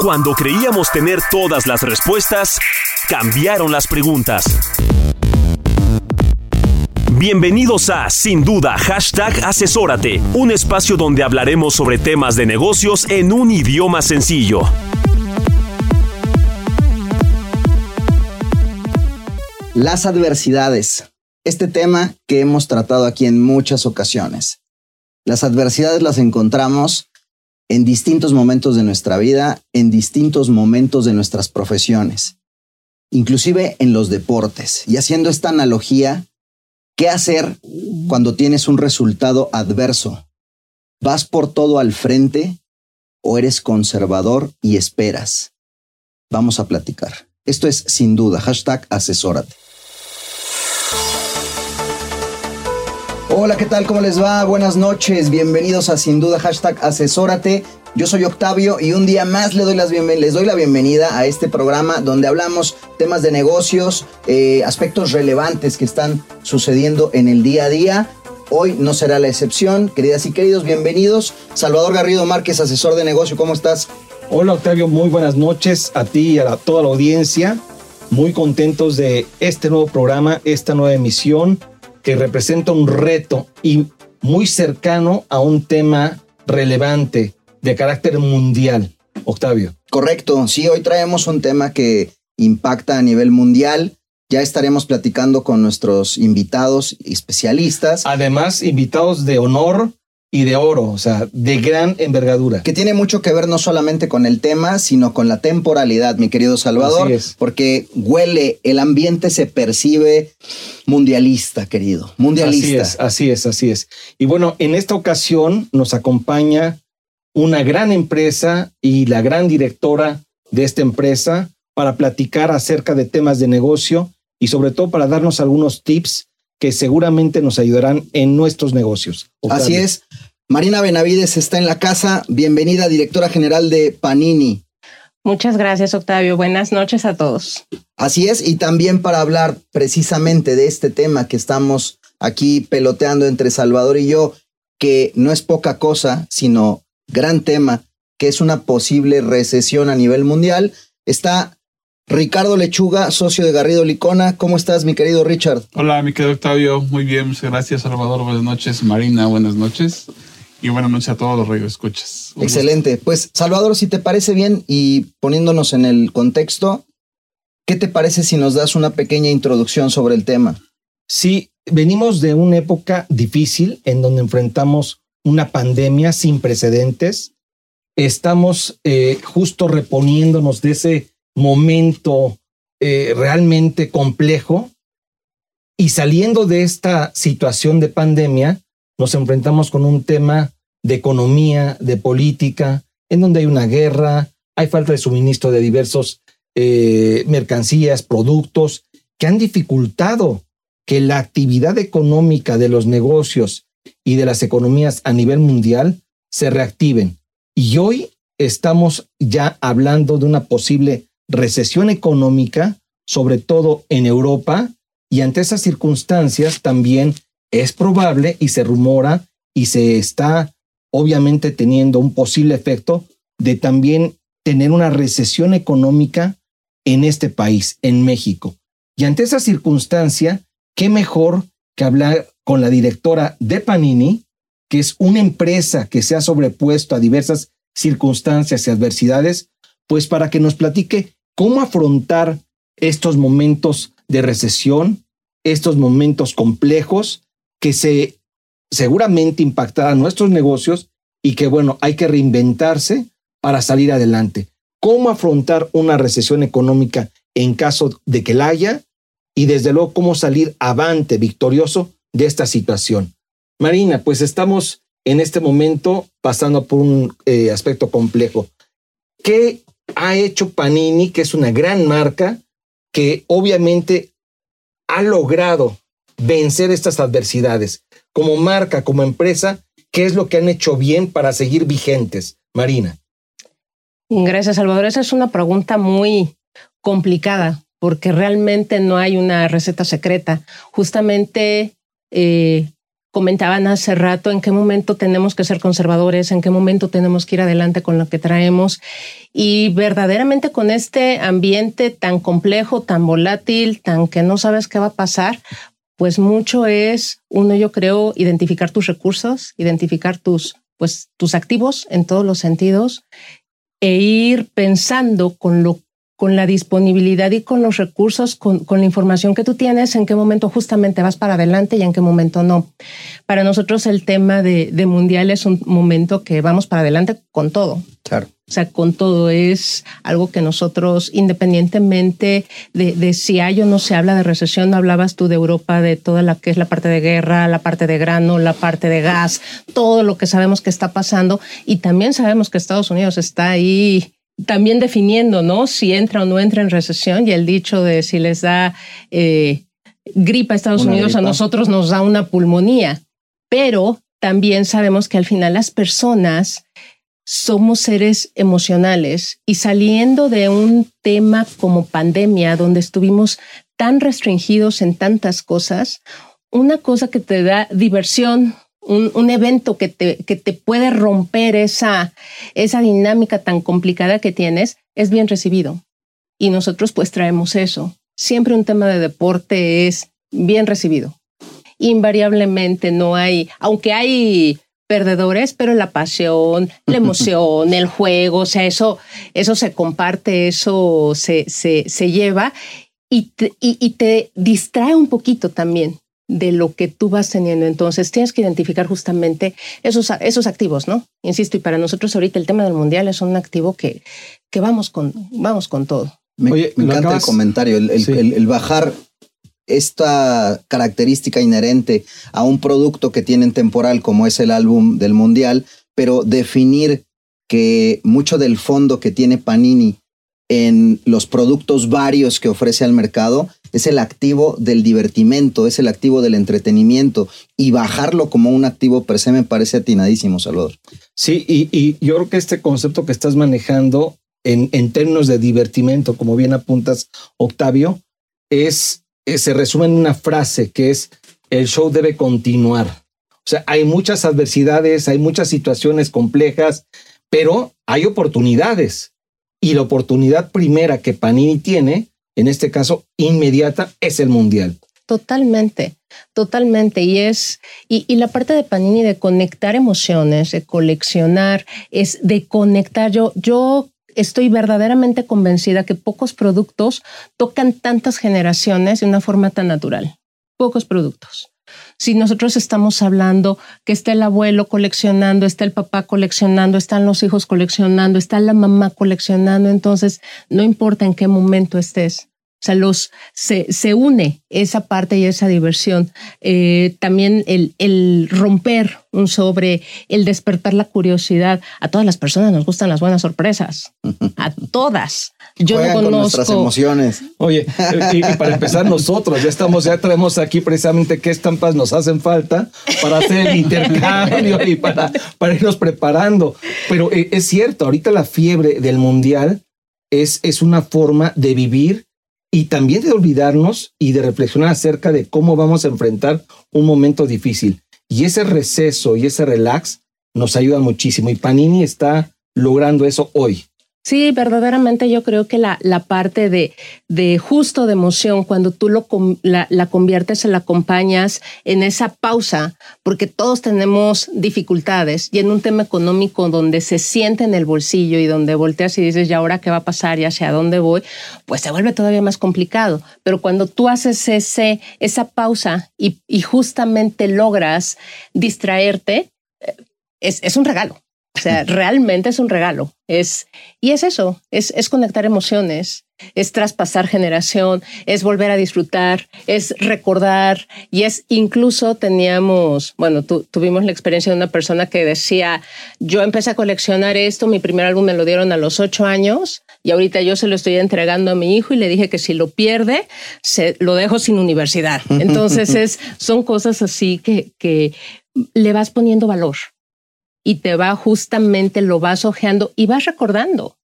Cuando creíamos tener todas las respuestas, cambiaron las preguntas. Bienvenidos a Sin Duda Hashtag Asesórate, un espacio donde hablaremos sobre temas de negocios en un idioma sencillo. Las adversidades. Este tema que hemos tratado aquí en muchas ocasiones. Las adversidades las encontramos en distintos momentos de nuestra vida, en distintos momentos de nuestras profesiones, inclusive en los deportes. Y haciendo esta analogía, ¿qué hacer cuando tienes un resultado adverso? ¿Vas por todo al frente o eres conservador y esperas? Vamos a platicar. Esto es sin duda, hashtag asesórate. Hola, ¿qué tal? ¿Cómo les va? Buenas noches, bienvenidos a Sin Duda, hashtag asesórate. Yo soy Octavio y un día más les doy, las doy la bienvenida a este programa donde hablamos temas de negocios, eh, aspectos relevantes que están sucediendo en el día a día. Hoy no será la excepción. Queridas y queridos, bienvenidos. Salvador Garrido Márquez, asesor de negocio, ¿cómo estás? Hola Octavio, muy buenas noches a ti y a toda la audiencia. Muy contentos de este nuevo programa, esta nueva emisión que representa un reto y muy cercano a un tema relevante de carácter mundial. Octavio. Correcto, sí, hoy traemos un tema que impacta a nivel mundial. Ya estaremos platicando con nuestros invitados especialistas. Además, invitados de honor y de oro, o sea, de gran envergadura. Que tiene mucho que ver no solamente con el tema, sino con la temporalidad, mi querido Salvador. Porque huele, el ambiente se percibe mundialista, querido. Mundialista. Así es, así es, así es. Y bueno, en esta ocasión nos acompaña una gran empresa y la gran directora de esta empresa para platicar acerca de temas de negocio y sobre todo para darnos algunos tips que seguramente nos ayudarán en nuestros negocios. Así es. Marina Benavides está en la casa. Bienvenida, directora general de Panini. Muchas gracias, Octavio. Buenas noches a todos. Así es, y también para hablar precisamente de este tema que estamos aquí peloteando entre Salvador y yo, que no es poca cosa, sino gran tema, que es una posible recesión a nivel mundial, está Ricardo Lechuga, socio de Garrido Licona. ¿Cómo estás, mi querido Richard? Hola, mi querido Octavio. Muy bien, muchas gracias, Salvador. Buenas noches. Marina, buenas noches. Y buenas noches a todos los radioescuchas. escuchas. Excelente. Pues, Salvador, si te parece bien y poniéndonos en el contexto, ¿qué te parece si nos das una pequeña introducción sobre el tema? Sí, venimos de una época difícil en donde enfrentamos una pandemia sin precedentes. Estamos eh, justo reponiéndonos de ese momento eh, realmente complejo y saliendo de esta situación de pandemia, nos enfrentamos con un tema de economía, de política, en donde hay una guerra, hay falta de suministro de diversos eh, mercancías, productos, que han dificultado que la actividad económica de los negocios y de las economías a nivel mundial se reactiven. Y hoy estamos ya hablando de una posible recesión económica, sobre todo en Europa, y ante esas circunstancias también es probable y se rumora y se está obviamente teniendo un posible efecto de también tener una recesión económica en este país, en México. Y ante esa circunstancia, ¿qué mejor que hablar con la directora de Panini, que es una empresa que se ha sobrepuesto a diversas circunstancias y adversidades, pues para que nos platique cómo afrontar estos momentos de recesión, estos momentos complejos que se seguramente impactarán nuestros negocios y que bueno, hay que reinventarse para salir adelante. ¿Cómo afrontar una recesión económica en caso de que la haya? Y desde luego, cómo salir avante, victorioso de esta situación. Marina, pues estamos en este momento pasando por un eh, aspecto complejo. ¿Qué ha hecho Panini, que es una gran marca, que obviamente ha logrado vencer estas adversidades? Como marca, como empresa, ¿qué es lo que han hecho bien para seguir vigentes? Marina. Gracias, Salvador. Esa es una pregunta muy complicada porque realmente no hay una receta secreta. Justamente eh, comentaban hace rato en qué momento tenemos que ser conservadores, en qué momento tenemos que ir adelante con lo que traemos. Y verdaderamente con este ambiente tan complejo, tan volátil, tan que no sabes qué va a pasar, pues mucho es, uno yo creo, identificar tus recursos, identificar tus, pues, tus activos en todos los sentidos e ir pensando con lo con la disponibilidad y con los recursos, con, la información que tú tienes, en qué momento justamente vas para adelante y en qué momento no. Para nosotros el tema de, de mundial es un momento que vamos para adelante con todo. Claro. O sea, con todo es algo que nosotros, independientemente de, de, si hay o no se habla de recesión, no hablabas tú de Europa, de toda la que es la parte de guerra, la parte de grano, la parte de gas, todo lo que sabemos que está pasando. Y también sabemos que Estados Unidos está ahí también definiendo, ¿no? Si entra o no entra en recesión y el dicho de si les da eh, gripa a Estados Unidos, a nosotros nos da una pulmonía. Pero también sabemos que al final las personas somos seres emocionales y saliendo de un tema como pandemia, donde estuvimos tan restringidos en tantas cosas, una cosa que te da diversión, un, evento que te, que te puede romper esa, esa dinámica tan complicada que tienes, es bien recibido. Y nosotros pues traemos eso. Siempre un tema de deporte es bien recibido. Invariablemente no hay, aunque hay perdedores, pero la pasión, la emoción, el juego, o sea, eso, eso se comparte, eso se, se, se lleva y y, y te distrae un poquito también de lo que tú vas teniendo. Entonces tienes que identificar justamente esos, esos activos, ¿no? Insisto, y para nosotros ahorita el tema del mundial es un activo que, que vamos, con, vamos con todo. Me, Oye, me encanta el comentario, el, bajar esta característica inherente a un producto que tienen temporal como es el álbum del mundial, pero definir que mucho del fondo que tiene Panini en los productos varios que ofrece al mercado es el activo del divertimento, es el activo del entretenimiento y bajarlo como un activo per se me parece atinadísimo, Salvador. Sí, y, yo creo que este concepto que estás manejando en, en términos de divertimento, como bien apuntas, Octavio, es, se resume en una frase que es el show debe continuar. O sea, hay muchas adversidades, hay muchas situaciones complejas, pero hay oportunidades. Y la oportunidad primera que Panini tiene en este caso inmediata, es el mundial. Totalmente, totalmente. Y es, y, la parte de Panini de conectar emociones, de coleccionar, es de conectar. Yo, yo estoy verdaderamente convencida que pocos productos tocan tantas generaciones de una forma tan natural. Pocos productos. Si nosotros estamos hablando que está el abuelo coleccionando, está el papá coleccionando, están los hijos coleccionando, está la mamá coleccionando, entonces no importa en qué momento estés, o sea, los, se, se une esa parte y esa diversión. Eh, también el, el romper un sobre, el despertar la curiosidad. A todas las personas nos gustan las buenas sorpresas. A todas. Yo no conozco. nuestras emociones. Oye, y, para empezar, nosotros ya estamos, ya traemos aquí precisamente qué estampas nos hacen falta para hacer el intercambio y para, para irnos preparando. Pero eh, es cierto, ahorita la fiebre del mundial es, es una forma de vivir y también de olvidarnos y de reflexionar acerca de cómo vamos a enfrentar un momento difícil. Y ese receso y ese relax nos ayuda muchísimo y Panini está logrando eso hoy. Sí, verdaderamente yo creo que la, la parte de, de, justo de emoción, cuando tú lo, la, la, conviertes, la acompañas en esa pausa, porque todos tenemos dificultades y en un tema económico donde se siente en el bolsillo y donde volteas y dices, ¿y ahora qué va a pasar y hacia dónde voy? Pues se vuelve todavía más complicado. Pero cuando tú haces ese, esa pausa y, y justamente logras distraerte, eh, es, es un regalo O sea, realmente es un regalo. Es, y es eso, es, es conectar emociones, es traspasar generación, es volver a disfrutar, es recordar y es incluso teníamos, bueno, tuvimos la experiencia de una persona que decía, yo empecé a coleccionar esto, mi primer álbum me lo dieron a los ocho años y ahorita yo se lo estoy entregando a mi hijo y le dije que si lo pierde, se, lo dejo sin universidad. Entonces es, son cosas así que, que le vas poniendo valor y te va justamente, lo vas ojeando y vas recordando.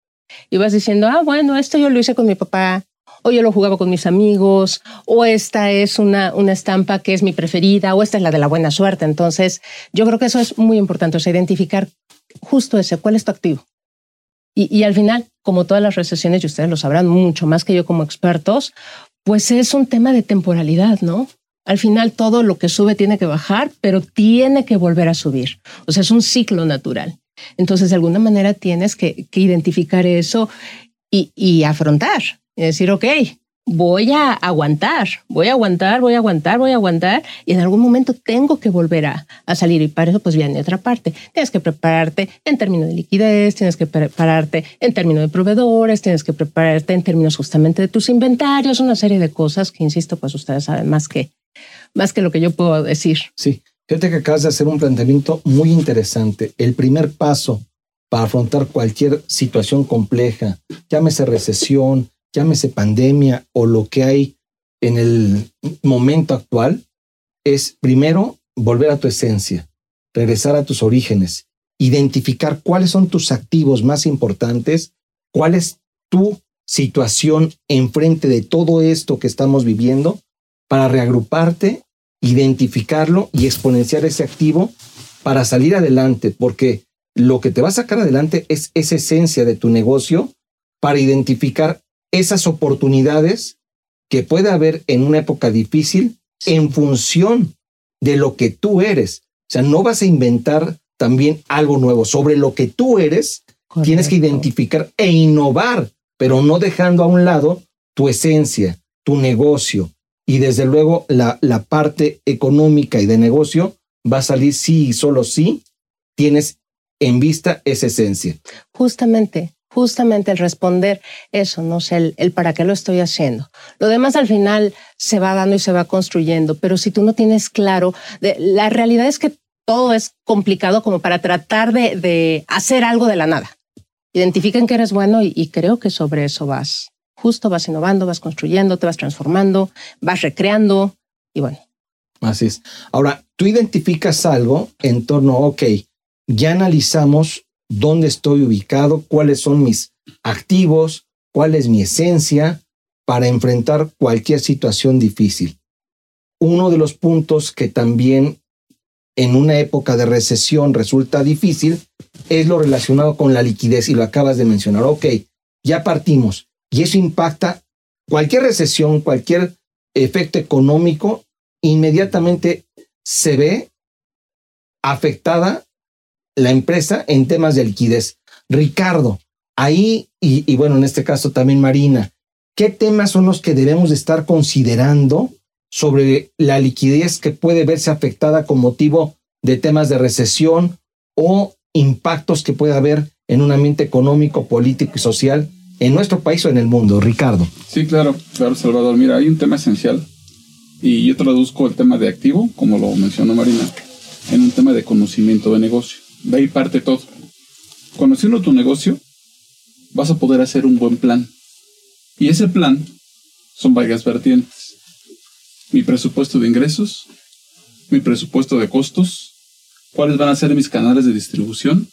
Y vas diciendo, ah, bueno, esto yo lo hice con mi papá, o yo lo jugaba con mis amigos, o esta es una, una estampa que es mi preferida, o esta es la de la buena suerte. Entonces, yo creo que eso es muy importante, o identificar justo ese, cuál es tu activo. Y, y al final, como todas las recesiones, y ustedes lo sabrán mucho más que yo como expertos, pues es un tema de temporalidad, ¿no? Al final todo lo que sube tiene que bajar, pero tiene que volver a subir. O sea, es un ciclo natural. Entonces, de alguna manera tienes que, identificar eso y, afrontar. Y decir, ok, voy a aguantar, voy a aguantar, voy a aguantar, voy a aguantar y en algún momento tengo que volver a, salir y para eso pues viene otra parte. Tienes que prepararte en términos de liquidez, tienes que prepararte en términos de proveedores, tienes que prepararte en términos justamente de tus inventarios, una serie de cosas que, insisto, pues ustedes saben más que, más que lo que yo puedo decir. Sí, fíjate que acabas de hacer un planteamiento muy interesante. El primer paso para afrontar cualquier situación compleja, llámese recesión, llámese pandemia o lo que hay en el momento actual, es primero volver a tu esencia, regresar a tus orígenes, identificar cuáles son tus activos más importantes, cuál es tu situación enfrente de todo esto que estamos viviendo para reagruparte, identificarlo y exponenciar ese activo para salir adelante, porque lo que te va a sacar adelante es esa esencia de tu negocio para identificar esas oportunidades que puede haber en una época difícil en función de lo que tú eres. O sea, no vas a inventar también algo nuevo. Sobre lo que tú eres, tienes que identificar e innovar, pero no dejando a un lado tu esencia, tu negocio. Y desde luego la, la parte económica y de negocio va a salir sí y solo sí tienes en vista esa esencia. Justamente, justamente el responder eso, no sé, el, para qué lo estoy haciendo. Lo demás al final se va dando y se va construyendo, pero si tú no tienes claro, la realidad es que todo es complicado como para tratar de, hacer algo de la nada. Identifiquen que eres bueno y creo que sobre eso vas. Justo vas innovando, vas construyendo, te vas transformando, vas recreando y bueno. Así es. Ahora, tú identificas algo en torno, ok, ya analizamos dónde estoy ubicado, cuáles son mis activos, cuál es mi esencia para enfrentar cualquier situación difícil. Uno de los puntos que también en una época de recesión resulta difícil es lo relacionado con la liquidez y lo acabas de mencionar. Ok, ya partimos y eso impacta cualquier recesión, cualquier efecto económico, inmediatamente se ve afectada la empresa en temas de liquidez. Ricardo, ahí, y, bueno, en este caso también Marina, ¿qué temas son los que debemos estar considerando sobre la liquidez que puede verse afectada con motivo de temas de recesión o impactos que puede haber en un ambiente económico, político y social en nuestro país o en el mundo, Ricardo. Sí, claro, claro, Salvador. Mira, hay un tema esencial y yo traduzco el tema de activo, como lo mencionó Marina, en un tema de conocimiento de negocio. De ahí parte todo. Conociendo tu negocio, vas a poder hacer un buen plan. Y ese plan son varias vertientes. Mi presupuesto de ingresos, mi presupuesto de costos, cuáles van a ser mis canales de distribución,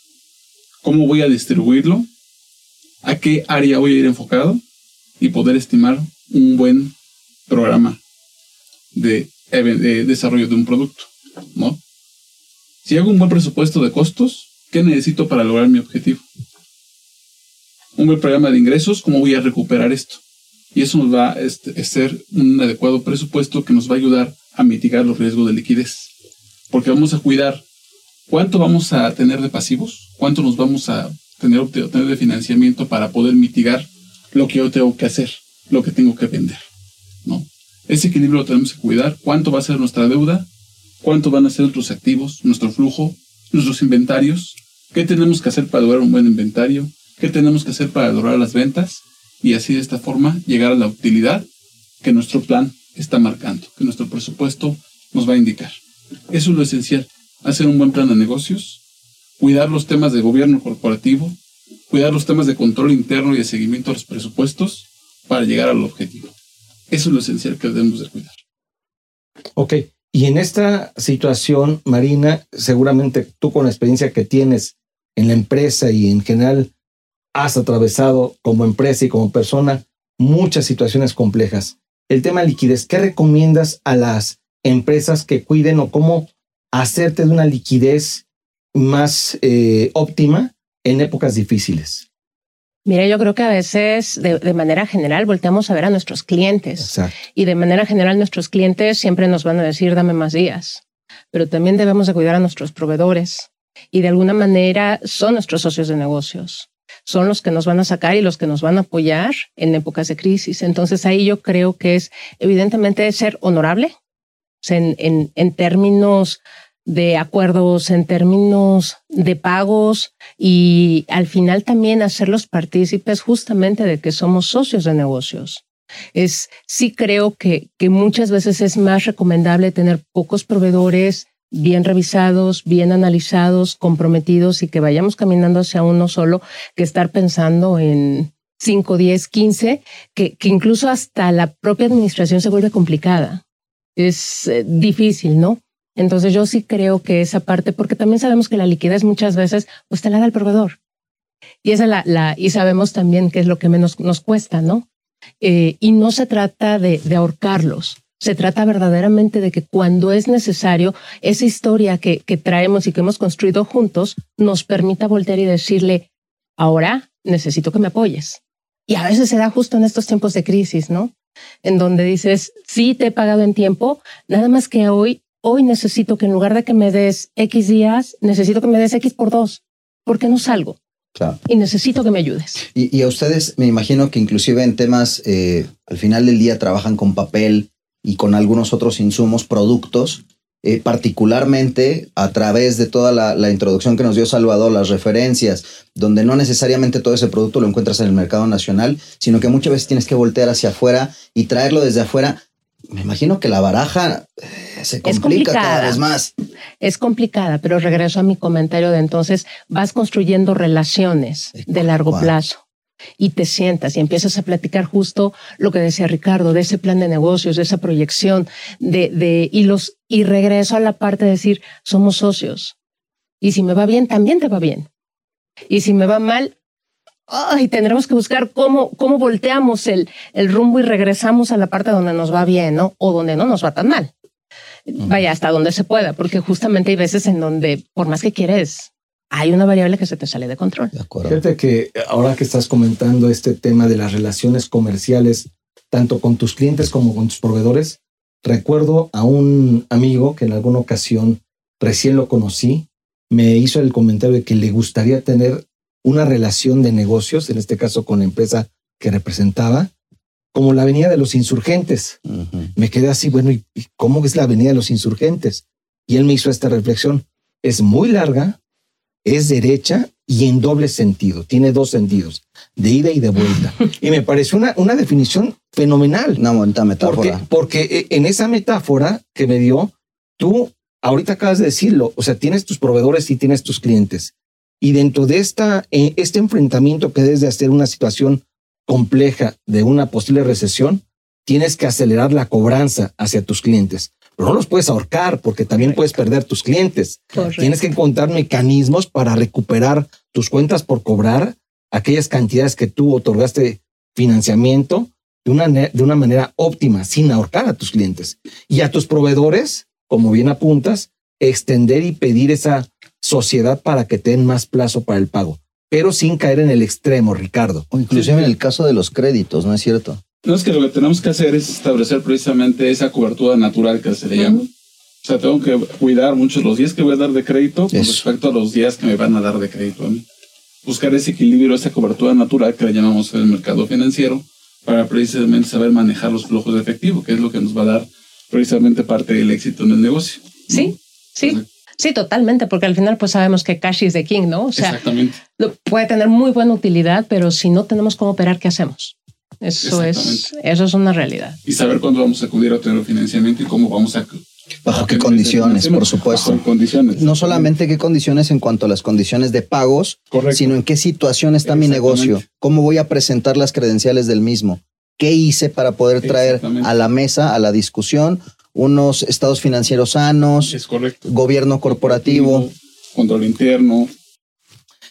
cómo voy a distribuirlo, a qué área voy a ir enfocado y poder estimar un buen programa de, de desarrollo de un producto, ¿no? Si hago un buen presupuesto de costos, ¿qué necesito para lograr mi objetivo? Un buen programa de ingresos, ¿cómo voy a recuperar esto? Y eso nos va a este, ser un adecuado presupuesto que nos va a ayudar a mitigar los riesgos de liquidez. Porque vamos a cuidar cuánto vamos a tener de pasivos, cuánto nos vamos a tener, obtener de financiamiento para poder mitigar lo que yo tengo que hacer, lo que tengo que vender. ¿no? Ese equilibrio lo tenemos que cuidar. ¿Cuánto va a ser nuestra deuda? cuánto van a ser nuestros activos, nuestro flujo, nuestros inventarios, ¿Qué tenemos que hacer para lograr un buen inventario? ¿Qué tenemos que hacer para lograr las ventas? Y así de esta forma llegar a la utilidad que nuestro plan está marcando, que nuestro presupuesto nos va a indicar. Eso es lo esencial, hacer un buen plan de negocios, cuidar los temas de gobierno corporativo, cuidar los temas de control interno y de seguimiento a los presupuestos para llegar al objetivo. Eso es lo esencial que debemos de cuidar. Ok, y en esta situación, Marina, seguramente tú con la experiencia que tienes en la empresa y en general has atravesado como empresa y como persona muchas situaciones complejas. El tema liquidez, ¿qué recomiendas a las empresas que cuiden o cómo hacerte de una liquidez más eh, óptima en épocas difíciles? Mira, yo creo que a veces de, manera general volteamos a ver a nuestros clientes. Y de manera general nuestros clientes siempre nos van a decir dame más días, pero también debemos de cuidar a nuestros proveedores. Y de alguna manera son nuestros socios de negocios. Son los que nos van a sacar y los que nos van a apoyar en épocas de crisis. Entonces ahí yo creo que es evidentemente ser honorable en, en, en términos de acuerdos, en términos de pagos y al final también hacerlos partícipes justamente de que somos socios de negocios. Es sí creo que, que muchas veces es más recomendable tener pocos proveedores bien revisados, bien analizados, comprometidos y que vayamos caminando hacia uno solo que estar pensando en 5, 10, 15, que, que incluso hasta la propia administración se vuelve complicada. Es eh, difícil, ¿no? Entonces yo sí creo que esa parte, porque también sabemos que la liquidez muchas veces pues te la da el proveedor. Y esa la, la y sabemos también que es lo que menos nos cuesta, ¿no? Eh, y no se trata de, ahorcarlos, se trata verdaderamente de que cuando es necesario, esa historia que, que traemos y que hemos construido juntos nos permita voltear y decirle, ahora necesito que me apoyes. Y a veces se da justo en estos tiempos de crisis, ¿no? En donde dices, sí, te he pagado en tiempo, nada más que hoy, hoy necesito que en lugar de que me des X días, necesito que me des X por dos, porque no salgo. Claro. Y necesito que me ayudes. Y, a ustedes, me imagino que inclusive en temas, eh, al final del día trabajan con papel, y con algunos otros insumos, productos, eh, particularmente a través de toda la, introducción que nos dio Salvador, las referencias, donde no necesariamente todo ese producto lo encuentras en el mercado nacional, sino que muchas veces tienes que voltear hacia afuera y traerlo desde afuera. Me imagino que la baraja eh, se complica cada vez más. Es complicada, pero regreso a mi comentario de entonces, vas construyendo relaciones de largo plazo y te sientas y empiezas a platicar justo lo que decía Ricardo, de ese plan de negocios, de esa proyección, de, de, y los, y regreso a la parte de decir, somos socios. Y si me va bien, también te va bien. Y si me va mal, ay, tendremos que buscar cómo, cómo volteamos el, el rumbo y regresamos a la parte donde nos va bien, ¿no? O donde no nos va tan mal. Vaya, hasta donde se pueda, porque justamente hay veces en donde, por más que quieres, hay una variable que se te sale de control. De Fíjate que ahora que estás comentando este tema de las relaciones comerciales, tanto con tus clientes como con tus proveedores, recuerdo a un amigo que en alguna ocasión recién lo conocí, me hizo el comentario de que le gustaría tener una relación de negocios, en este caso con la empresa que representaba, como la Avenida de los Insurgentes. Me quedé así, bueno, ¿y cómo es la Avenida de los Insurgentes? Y él me hizo esta reflexión. Es muy larga, es derecha y en doble sentido. Tiene dos sentidos, de ida y de vuelta. y me pareció una, una definición fenomenal. Una bonita metáfora. Porque, eh, en esa metáfora que me dio, tú ahorita acabas de decirlo, o sea, tienes tus proveedores y tienes tus clientes. Y dentro de esta, eh, este enfrentamiento que debes de hacer una situación compleja de una posible recesión, tienes que acelerar la cobranza hacia tus clientes pero no los puedes ahorcar porque también puedes perder tus clientes. Tienes que encontrar mecanismos para recuperar tus cuentas por cobrar aquellas cantidades que tú otorgaste financiamiento de una, de una manera óptima, sin ahorcar a tus clientes. Y a tus proveedores, como bien apuntas, extender y pedir esa sociedad para que tengan más plazo para el pago, pero sin caer en el extremo, Ricardo. O inclusive en el caso de los créditos, ¿no es cierto? No es que lo que tenemos que hacer es establecer precisamente esa cobertura natural que se le llama. O sea, tengo que cuidar muchos los días que voy a dar de crédito con respecto a los días que me van a dar de crédito a mí. Buscar ese equilibrio, esa cobertura natural que le llamamos en el mercado financiero para precisamente saber manejar los flujos de efectivo, que es lo que nos va a dar precisamente parte del éxito en el negocio. Sí, sí. Sí, totalmente, porque al final pues sabemos que cash is the king, ¿no? O sea, Exactamente. puede tener muy buena utilidad, pero si no tenemos cómo operar, ¿qué hacemos? Eso es, eso es una realidad. Y saber cuándo vamos a acudir a tener financiamiento y cómo vamos a... Bajo qué condiciones, por supuesto. Bajo condiciones. No solamente qué condiciones en cuanto a las condiciones de pagos, Correcto. sino en qué situación está mi negocio, cómo voy a presentar las credenciales del mismo, qué hice para poder traer a la mesa, a la discusión, unos estados financieros sanos, Es correcto. gobierno corporativo. Control interno.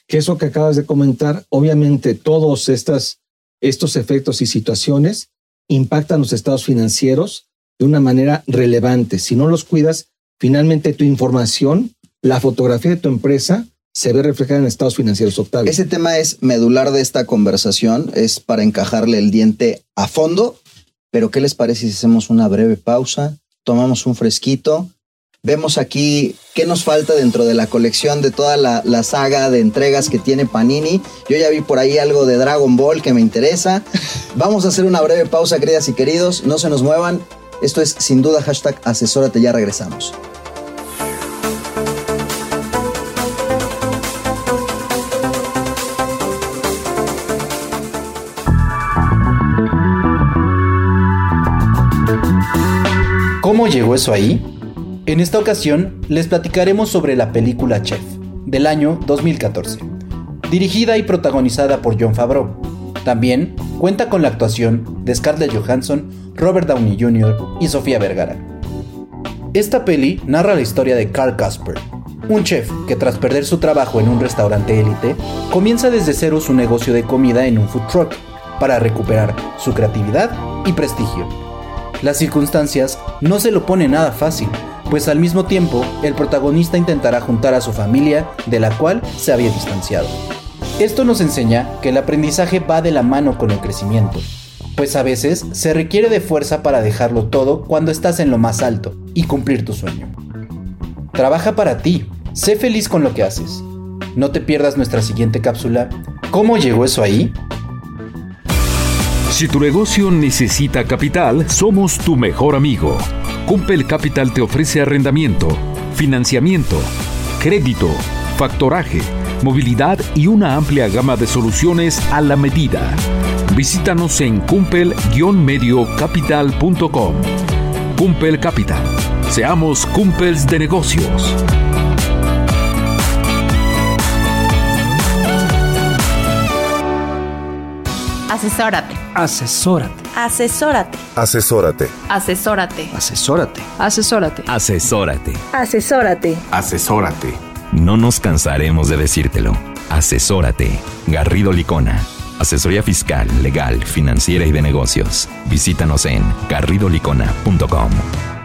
que eso que acabas de comentar, obviamente todos estas, estos efectos y situaciones impactan los estados financieros de una manera relevante. Si no los cuidas, finalmente tu información, la fotografía de tu empresa se ve reflejada en estados financieros, Octavio. Ese tema es medular de esta conversación, es para encajarle el diente a fondo, pero ¿qué les parece si hacemos una breve pausa, tomamos un fresquito, vemos aquí qué nos falta dentro de la colección de toda la, la saga de entregas que tiene Panini? Yo ya vi por ahí algo de Dragon Ball que me interesa. Vamos a hacer una breve pausa, queridas y queridos, no se nos muevan. Esto es sin duda hashtag asesórate, ya regresamos. Llegó eso ahí? En esta ocasión les platicaremos sobre la película Chef, del año 2014, dirigida y protagonizada por John Favreau. También cuenta con la actuación de Scarlett Johansson, Robert Downey Jr. y Sofía Vergara. Esta peli narra la historia de Carl Casper, un chef que tras perder su trabajo en un restaurante élite, comienza desde cero su negocio de comida en un food truck para recuperar su creatividad y prestigio. Las circunstancias no se lo ponen nada fácil, pues al mismo tiempo el protagonista intentará juntar a su familia de la cual se había distanciado. Esto nos enseña que el aprendizaje va de la mano con el crecimiento, pues a veces se requiere de fuerza para dejarlo todo cuando estás en lo más alto y cumplir tu sueño. Trabaja para ti, sé feliz con lo que haces. No te pierdas nuestra siguiente cápsula. ¿Cómo llegó eso ahí? Si tu negocio necesita capital, somos tu mejor amigo. Cumpel Capital te ofrece arrendamiento, financiamiento, crédito, factoraje, movilidad y una amplia gama de soluciones a la medida. Visítanos en cumpel-mediocapital.com. Cumpel Capital. Seamos cumpels de negocios. Asesórate. Asesórate. Asesórate. Asesórate. Asesórate. Asesórate. Asesórate. Asesórate. Asesórate. Asesórate. No nos cansaremos de decírtelo. Asesórate. Garrido Licona. Asesoría fiscal, legal, financiera y de negocios. Visítanos en garridolicona.com.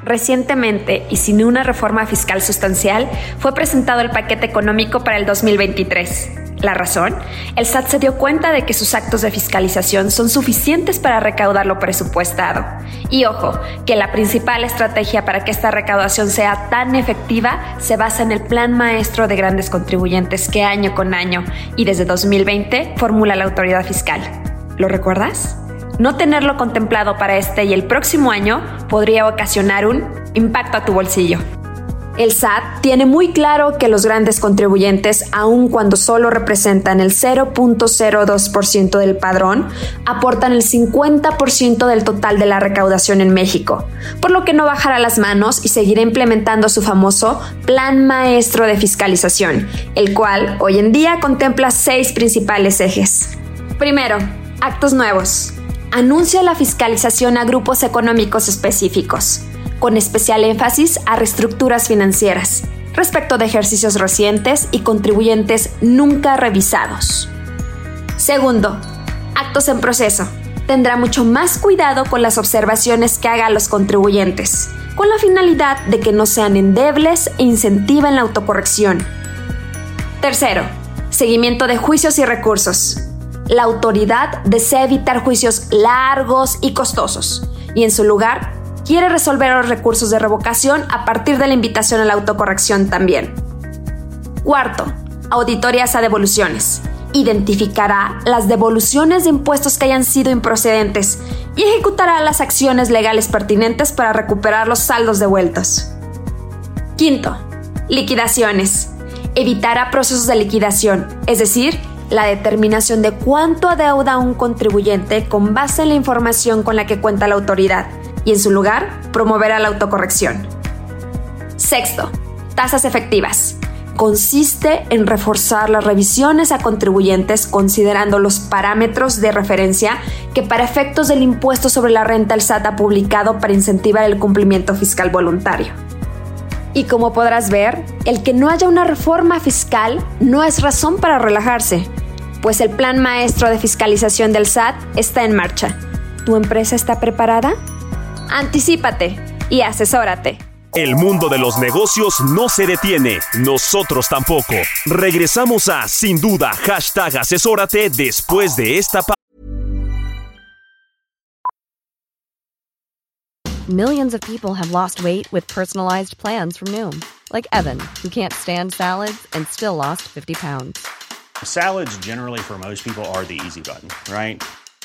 Recientemente, y sin una reforma fiscal sustancial, fue presentado el paquete económico para el 2023. ¿La razón? El SAT se dio cuenta de que sus actos de fiscalización son suficientes para recaudar lo presupuestado. Y ojo, que la principal estrategia para que esta recaudación sea tan efectiva se basa en el plan maestro de grandes contribuyentes que año con año y desde 2020 formula la autoridad fiscal. ¿Lo recuerdas? No tenerlo contemplado para este y el próximo año podría ocasionar un impacto a tu bolsillo. El SAT tiene muy claro que los grandes contribuyentes, aun cuando solo representan el 0.02% del padrón, aportan el 50% del total de la recaudación en México, por lo que no bajará las manos y seguirá implementando su famoso Plan Maestro de Fiscalización, el cual hoy en día contempla seis principales ejes. Primero, actos nuevos. Anuncia la fiscalización a grupos económicos específicos con especial énfasis a reestructuras financieras, respecto de ejercicios recientes y contribuyentes nunca revisados. Segundo, actos en proceso. Tendrá mucho más cuidado con las observaciones que haga a los contribuyentes, con la finalidad de que no sean endebles e incentiven la autocorrección. Tercero, seguimiento de juicios y recursos. La autoridad desea evitar juicios largos y costosos, y en su lugar quiere resolver los recursos de revocación a partir de la invitación a la autocorrección también. Cuarto, auditorías a devoluciones. Identificará las devoluciones de impuestos que hayan sido improcedentes y ejecutará las acciones legales pertinentes para recuperar los saldos devueltos. Quinto, Liquidaciones. Evitará procesos de liquidación, es decir, la determinación de cuánto adeuda un contribuyente con base en la información con la que cuenta la autoridad y en su lugar promoverá la autocorrección. Sexto, tasas efectivas. Consiste en reforzar las revisiones a contribuyentes considerando los parámetros de referencia que para efectos del impuesto sobre la renta el SAT ha publicado para incentivar el cumplimiento fiscal voluntario. Y como podrás ver, el que no haya una reforma fiscal no es razón para relajarse, pues el plan maestro de fiscalización del SAT está en marcha. ¿Tu empresa está preparada? Anticípate y asesórate. El mundo de los negocios no se detiene, nosotros tampoco. Regresamos a Sin Duda, hashtag asesórate después de esta pausa. Millions of people have lost weight with personalized plans from Noom, like Evan, who can't stand salads and still lost 50 pounds. Salads, generally, for most people, are the easy button, right?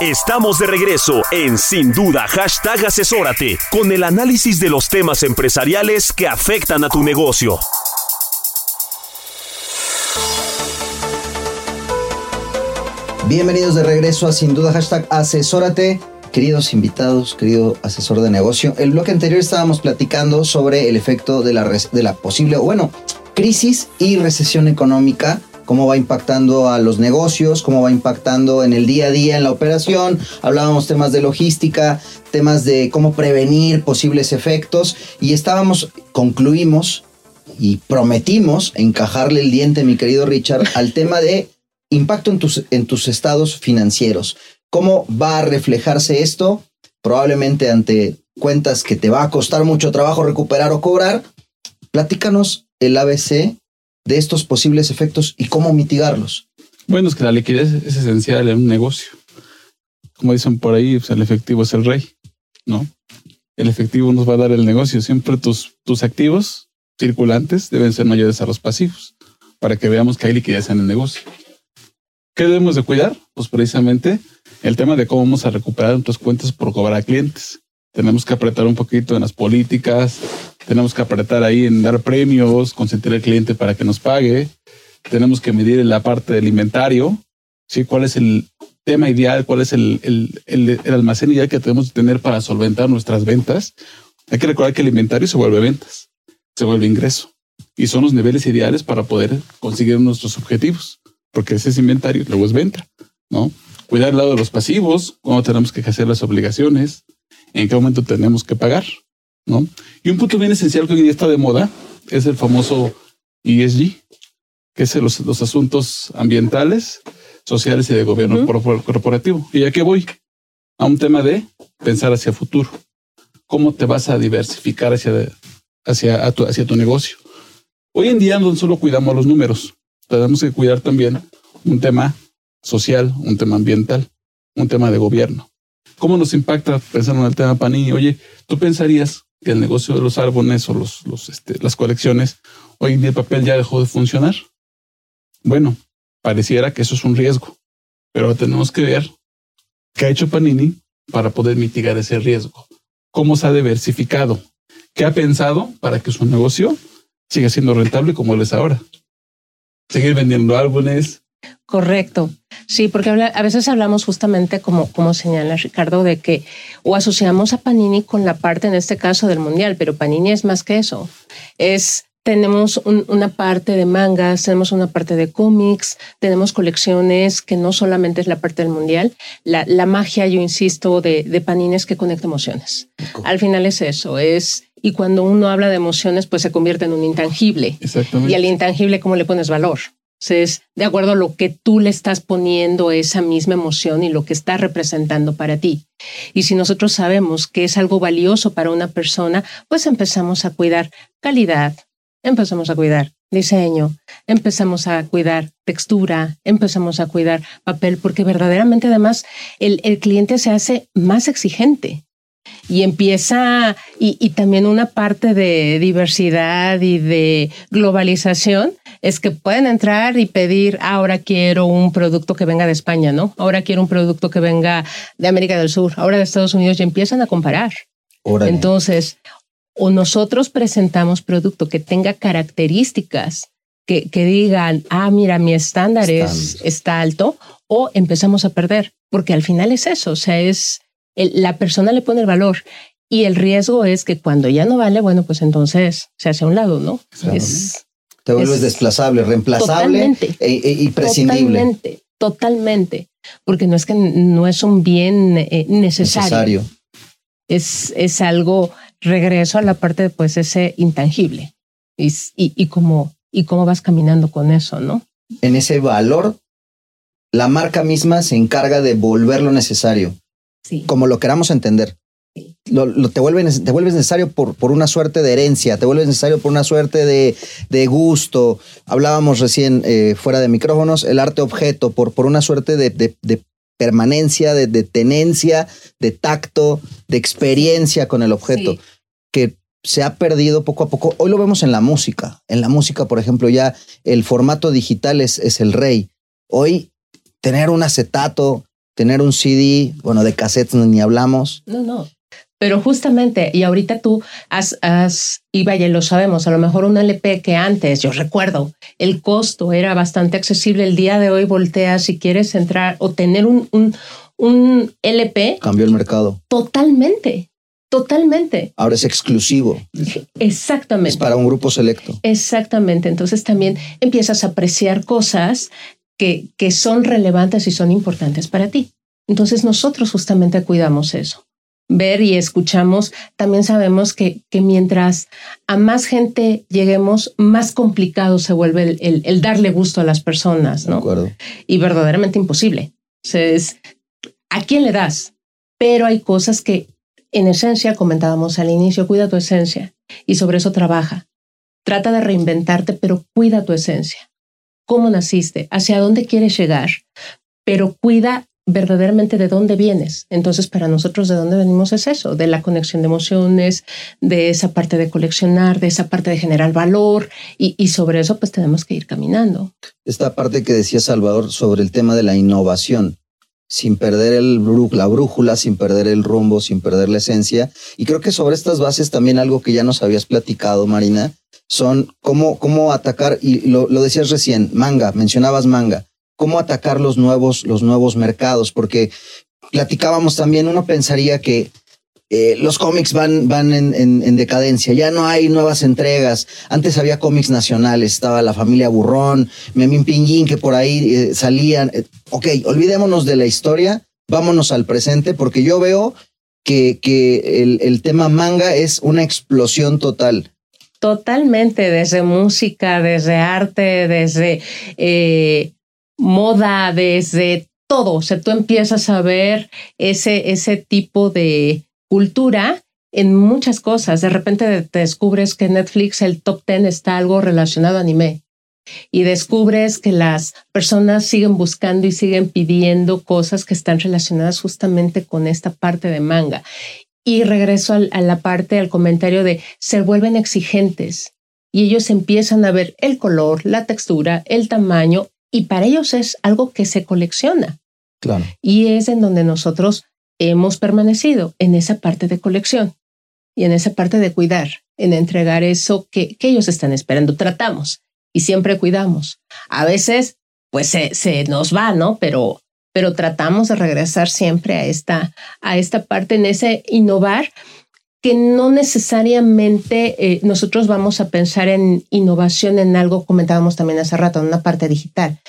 Estamos de regreso en Sin Duda, hashtag asesórate, con el análisis de los temas empresariales que afectan a tu negocio. Bienvenidos de regreso a Sin Duda Hashtag Asesórate. Queridos invitados, querido asesor de negocio, el bloque anterior estábamos platicando sobre el efecto de la, de la posible, bueno, crisis y recesión económica, cómo va impactando a los negocios, cómo va impactando en el día a día en la operación. Hablábamos temas de logística, temas de cómo prevenir posibles efectos y estábamos, concluimos y prometimos encajarle el diente, mi querido Richard, al tema de impacto en tus, en tus estados financieros. ¿Cómo va a reflejarse esto? Probablemente ante cuentas que te va a costar mucho trabajo recuperar o cobrar. Platícanos el ABC de estos posibles efectos y cómo mitigarlos. Bueno, es que la liquidez es esencial en un negocio. Como dicen por ahí, pues el efectivo es el rey, ¿no? El efectivo nos va a dar el negocio. Siempre tus, tus activos circulantes deben ser mayores a los pasivos para que veamos que hay liquidez en el negocio. ¿Qué debemos de cuidar? Pues precisamente el tema de cómo vamos a recuperar nuestras cuentas por cobrar a clientes. Tenemos que apretar un poquito en las políticas, tenemos que apretar ahí en dar premios, consentir al cliente para que nos pague, tenemos que medir la parte del inventario, ¿sí? cuál es el tema ideal, cuál es el, el, el, el almacén ideal que tenemos que tener para solventar nuestras ventas. Hay que recordar que el inventario se vuelve ventas, se vuelve ingreso y son los niveles ideales para poder conseguir nuestros objetivos, porque ese es inventario, luego es venta, ¿no? cuidar el lado de los pasivos, cuándo tenemos que hacer las obligaciones, en qué momento tenemos que pagar, ¿no? Y un punto bien esencial que hoy día está de moda es el famoso ESG, que es los, los asuntos ambientales, sociales y de gobierno uh -huh. corporativo. ¿Y a qué voy? A un tema de pensar hacia futuro. ¿Cómo te vas a diversificar hacia, hacia, tu, hacia tu negocio? Hoy en día no solo cuidamos los números, tenemos que cuidar también un tema social, un tema ambiental, un tema de gobierno. ¿Cómo nos impacta pensando en el tema Panini? Oye, ¿tú pensarías el negocio de los árboles o los, este, las colecciones, hoy en día el papel ya dejó de funcionar? Bueno, pareciera que eso es un riesgo, pero tenemos que ver qué ha hecho Panini para poder mitigar ese riesgo. ¿Cómo se ha diversificado? ¿Qué ha pensado para que su negocio siga siendo rentable como lo es ahora? Seguir vendiendo álbumes, Correcto. Sí, porque a veces hablamos justamente como, como señala Ricardo de que o asociamos a Panini con la parte en este caso del mundial, pero Panini es más que eso. Es tenemos una parte de mangas, tenemos una parte de cómics, tenemos colecciones que no solamente es la parte del mundial, la, la magia, yo insisto, de, de panines que conecta emociones. Al final es eso, es, y cuando uno habla de emociones, pues se convierte en un intangible. Exactamente. Y al intangible, ¿cómo le pones valor? Es de acuerdo a lo que tú le estás poniendo esa misma emoción y lo que está representando para ti. Y si nosotros sabemos que es algo valioso para una persona, pues empezamos a cuidar calidad, empezamos a cuidar diseño, empezamos a cuidar textura, empezamos a cuidar papel, porque verdaderamente además el, el cliente se hace más exigente y empieza, y, y, también una parte de diversidad y de globalización es que pueden entrar y pedir, ahora quiero un producto que venga de España, ¿no? Ahora quiero un producto que venga de América del Sur, ahora de Estados Unidos, y empiezan a comparar. Entonces, o nosotros presentamos producto que tenga características que, que digan, ah, mira, mi estándar es, está alto, o empezamos a perder, porque al final es eso, o sea, es la persona le pone el valor y el riesgo es que cuando ya no vale, bueno, pues entonces se hace a un lado, ¿no? Es, Te vuelves desplazable, reemplazable e, e, y prescindible. Totalmente, totalmente, porque no es que no es un bien eh, necesario. necesario. Es, es algo regreso a la parte de pues ese intangible y, y, y, cómo, y cómo vas caminando con eso, ¿no? En ese valor, la marca misma se encarga de volverlo necesario, sí. como lo queramos entender. Lo, lo, te, vuelves, te vuelves necesario por, por una suerte de herencia, te vuelves necesario por una suerte de, de gusto. Hablábamos recién eh, fuera de micrófonos, el arte objeto, por, por una suerte de, de, de permanencia, de, de, tenencia, de tacto, de experiencia con el objeto. Sí que se ha perdido poco a poco. Hoy lo vemos en la música. En la música, por ejemplo, ya el formato digital es, es el rey. Hoy tener un acetato, tener un CD, bueno, de cassettes ni hablamos. No, no. Pero justamente, y ahorita tú has, has, y vaya, lo sabemos, a lo mejor un LP que antes, yo recuerdo, el costo era bastante accesible. El día de hoy volteas si quieres entrar o tener un, un, un LP. Cambió el mercado. Totalmente. Totalmente. Ahora es exclusivo. Exactamente. Es para un grupo selecto. Exactamente. Entonces también empiezas a apreciar cosas que, que son relevantes y son importantes para ti. Entonces nosotros justamente cuidamos eso. Ver y escuchamos, también sabemos que, que mientras a más gente lleguemos, más complicado se vuelve el, el, el darle gusto a las personas, ¿no? De acuerdo. Y verdaderamente imposible. O sea, es, ¿a quién le das? Pero hay cosas que en esencia, comentábamos al inicio, cuida tu esencia y sobre eso trabaja. Trata de reinventarte, pero cuida tu esencia. ¿Cómo naciste? ¿Hacia dónde quieres llegar? Pero cuida verdaderamente de dónde vienes. Entonces, para nosotros, ¿de dónde venimos es eso? De la conexión de emociones, de esa parte de coleccionar, de esa parte de generar valor y, sobre eso, pues tenemos que ir caminando. Esta parte que decía Salvador sobre el tema de la innovación sin perder el, la brújula, sin perder el rumbo, sin perder la esencia. Y creo que sobre estas bases también algo que ya nos habías platicado, Marina, son cómo, cómo atacar, y lo, lo decías recién, manga, mencionabas manga, cómo atacar los nuevos, los nuevos mercados, porque platicábamos también, uno pensaría que eh, los cómics van, van en, en, en, decadencia, ya no hay nuevas entregas. Antes había cómics nacionales, estaba la familia Burrón, Memín Pinguín, que por ahí eh, salían. Eh, ok, olvidémonos de la historia, vámonos al presente, porque yo veo que, que el, el tema manga es una explosión total. Totalmente, desde música, desde arte, desde moda, desde todo. O sea, tú empiezas a ver ese, ese tipo de, cultura en muchas cosas. De repente te descubres que Netflix el top 10 está algo relacionado a anime y descubres que las personas siguen buscando y siguen pidiendo cosas que están relacionadas justamente con esta parte de manga. Y regreso a la parte, al comentario de se vuelven exigentes y ellos empiezan a ver el color, la textura, el tamaño y para ellos es algo que se colecciona. Claro. Y es en donde nosotros hemos permanecido en esa parte de colección y en esa parte de cuidar, en entregar eso que, que ellos están esperando. Tratamos y siempre cuidamos. A veces, pues se, se nos va, ¿no? Pero, pero tratamos de regresar siempre a esta, a esta parte, en ese innovar que no necesariamente eh, nosotros vamos a pensar en innovación en algo, comentábamos también hace rato, en una parte digital.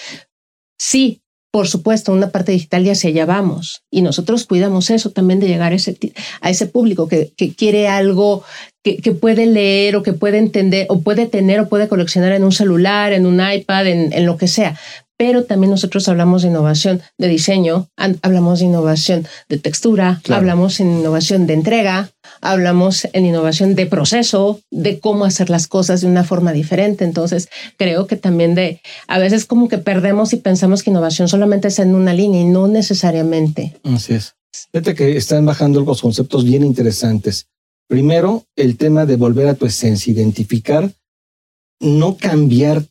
Sí, por supuesto, una parte digital y hacia allá vamos. Y nosotros cuidamos eso también de llegar a ese, a ese público que, que quiere algo que, que, puede leer o que puede entender o puede tener o puede coleccionar en un celular, en un iPad, en, en lo que sea pero también nosotros hablamos de innovación de diseño, hablamos de innovación de textura, hablamos en innovación de entrega, hablamos en innovación de proceso, de cómo hacer las cosas de una forma diferente. Entonces, creo que también de, a veces como que perdemos y pensamos que innovación solamente es en una línea y no necesariamente. Así es. Fíjate que están bajando los conceptos bien interesantes. Primero, el tema de volver a tu esencia, identificar, no cambiar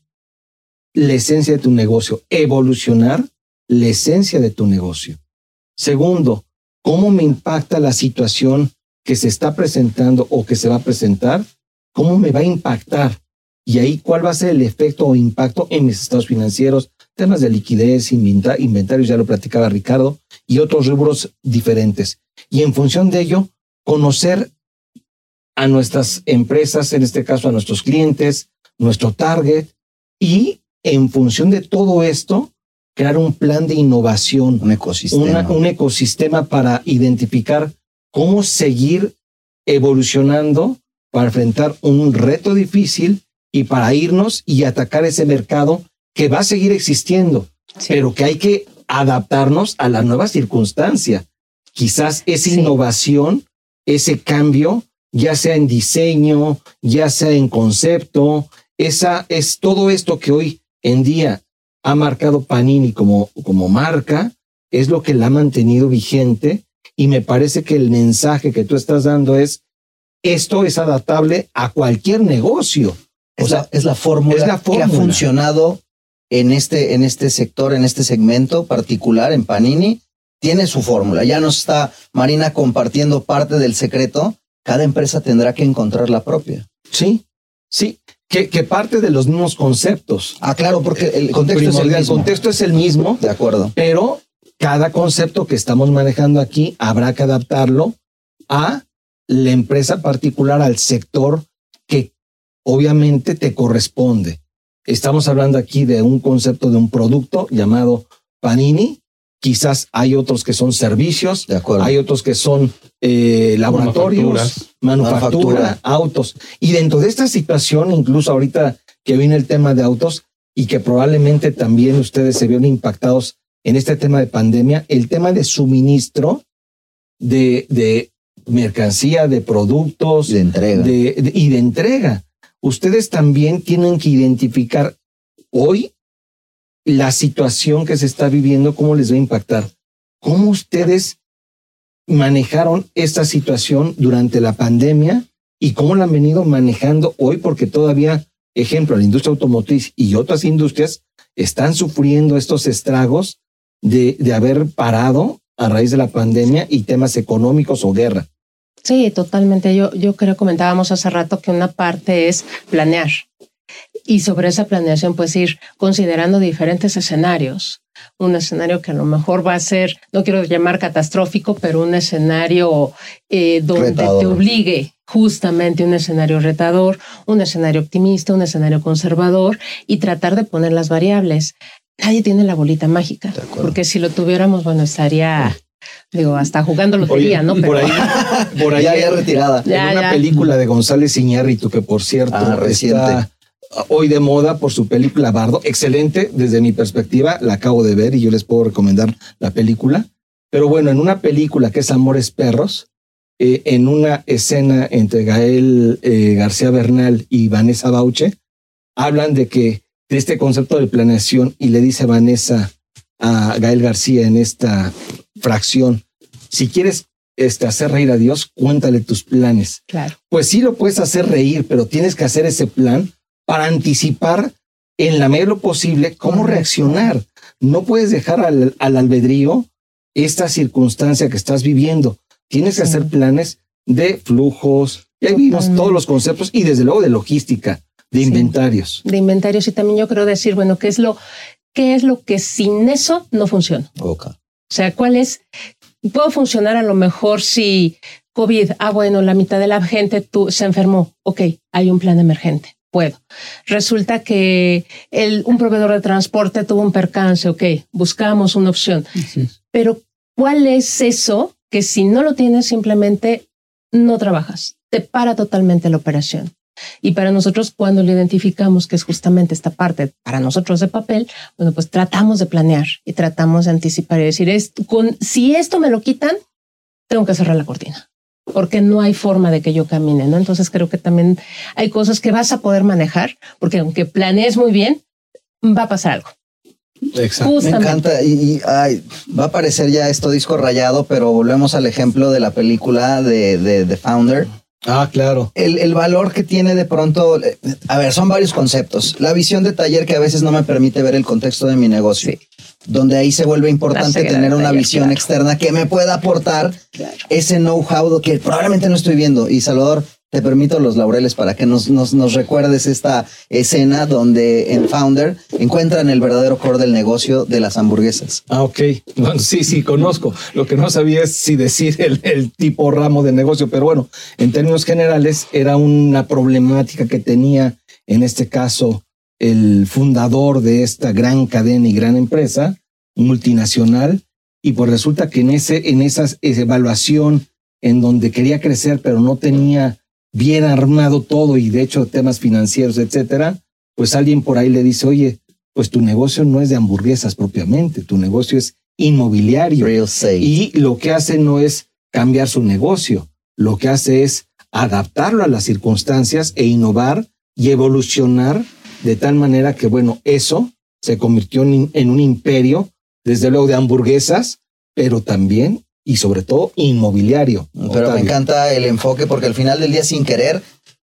la esencia de tu negocio, evolucionar la esencia de tu negocio. Segundo, ¿cómo me impacta la situación que se está presentando o que se va a presentar? ¿Cómo me va a impactar? Y ahí, ¿cuál va a ser el efecto o impacto en mis estados financieros? Temas de liquidez, inventarios, ya lo platicaba Ricardo, y otros rubros diferentes. Y en función de ello, conocer a nuestras empresas, en este caso a nuestros clientes, nuestro target, y en función de todo esto, crear un plan de innovación, un ecosistema, un ecosistema para identificar cómo seguir evolucionando para enfrentar un reto difícil y para irnos y atacar ese mercado que va a seguir existiendo, pero que hay que adaptarnos a la nueva circunstancia. Quizás esa innovación, ese cambio, ya sea en diseño, ya sea en concepto, esa es todo esto que hoy en día ha marcado Panini como, como marca, es lo que la ha mantenido vigente y me parece que el mensaje que tú estás dando es, esto es adaptable a cualquier negocio. Es, la, es la fórmula que ha funcionado en este, en este sector, en este segmento particular, en Panini, tiene su fórmula. Ya nos está Marina compartiendo parte del secreto. Cada empresa tendrá que encontrar la propia. Sí, sí que, parte de los mismos conceptos. Ah, claro, porque el contexto, es el, mismo. el contexto es el mismo. De acuerdo. Pero cada concepto que estamos manejando aquí habrá que adaptarlo a la empresa particular, al sector que obviamente te corresponde. Estamos hablando aquí de un concepto de un producto llamado Panini, Quizás hay otros que son servicios, hay otros que son eh, laboratorios, manufactura, autos. Y dentro de esta situación, incluso ahorita que viene el tema de autos y que probablemente también ustedes se vieron impactados en este tema de pandemia, el tema de suministro de, de mercancía, de productos de entrega. y de entrega. Ustedes también tienen que identificar hoy la situación que se está viviendo, cómo les va a impactar. ¿Cómo ustedes manejaron esta situación durante la pandemia y cómo la han venido manejando hoy? Porque todavía, ejemplo, la industria automotriz y otras industrias están sufriendo estos estragos de, de haber parado a raíz de la pandemia y temas económicos o guerra. Sí, totalmente. Yo, yo creo, comentábamos hace rato que una parte es planear y sobre esa planeación, pues ir considerando diferentes escenarios. Un escenario que a lo mejor va a ser, no quiero llamar catastrófico, pero un escenario eh, donde te obligue justamente un escenario retador, un escenario optimista, un escenario conservador y tratar de poner las variables. Nadie tiene la bolita mágica, porque si lo tuviéramos, bueno, estaría digo, hasta jugando lotería, ¿no? Por ahí, por ahí ya, retirada. en una película de González Iñárritu, que por cierto ah, está hoy de moda por su película Bardo. Excelente desde mi perspectiva, la acabo de ver y yo les puedo recomendar la película. Pero bueno, en una película que es Amores Perros, eh, en una escena entre Gael eh, García Bernal y Vanessa Bauche, hablan de que de este concepto de planeación y le dice Vanessa a Gael García en esta fracción, si quieres este, hacer reír a Dios, cuéntale tus planes. Claro. Pues sí lo puedes hacer reír, pero tienes que hacer ese plan para anticipar en la medida lo posible cómo reaccionar. No puedes dejar al, albedrío esta circunstancia que estás viviendo. Tienes que hacer planes de flujos, ya vimos todos los conceptos y desde luego de logística, de inventarios. De inventarios y también yo creo decir, bueno, ¿qué es lo, qué es lo que sin eso no funciona? O sea, ¿cuál es? Puedo funcionar a lo mejor si COVID, ah, bueno, la mitad de la gente tú, se enfermó. Ok, hay un plan emergente, puedo. Resulta que el, un proveedor de transporte tuvo un percance, ok, buscamos una opción. Pero, ¿cuál es eso que si no lo tienes simplemente no trabajas? Te para totalmente la operación. Y para nosotros, cuando lo identificamos, que es justamente esta parte para nosotros de papel, bueno, pues tratamos de planear y tratamos de anticipar y decir, esto, con, si esto me lo quitan, tengo que cerrar la cortina porque no hay forma de que yo camine, ¿no? Entonces creo que también hay cosas que vas a poder manejar, porque aunque planees muy bien, va a pasar algo. Exacto. Me encanta y, va a parecer ya esto disco rayado, pero volvemos al ejemplo de la película de, de, de Founder Ah, claro. El, el, valor que tiene de pronto, eh, a ver, son varios conceptos. La visión de taller que a veces no me permite ver el contexto de mi negocio, donde ahí se vuelve importante tener una visión externa que me pueda aportar ese know-how que probablemente no estoy viendo. Y Salvador, te permito los laureles para que nos, nos, nos, recuerdes esta escena donde en Founder encuentran el verdadero core del negocio de las hamburguesas. Ah, ok. Bueno, sí, sí, conozco. Lo que no sabía es si decir el, el tipo ramo de negocio, pero bueno, en términos generales era una problemática que tenía en este caso el fundador de esta gran cadena y gran empresa multinacional y pues resulta que en ese en esa evaluación en donde quería crecer pero no tenía bien armado todo y de hecho temas financieros, etcétera, pues alguien por ahí le dice, oye, pues tu negocio no es de hamburguesas propiamente, tu negocio es inmobiliario. Y lo que hace no es cambiar su negocio, lo que hace es adaptarlo a las circunstancias e innovar y evolucionar de tal manera que, bueno, eso se convirtió en, un imperio, desde luego de hamburguesas, pero también y sobre todo inmobiliario. Pero me encanta el enfoque porque al final del día sin querer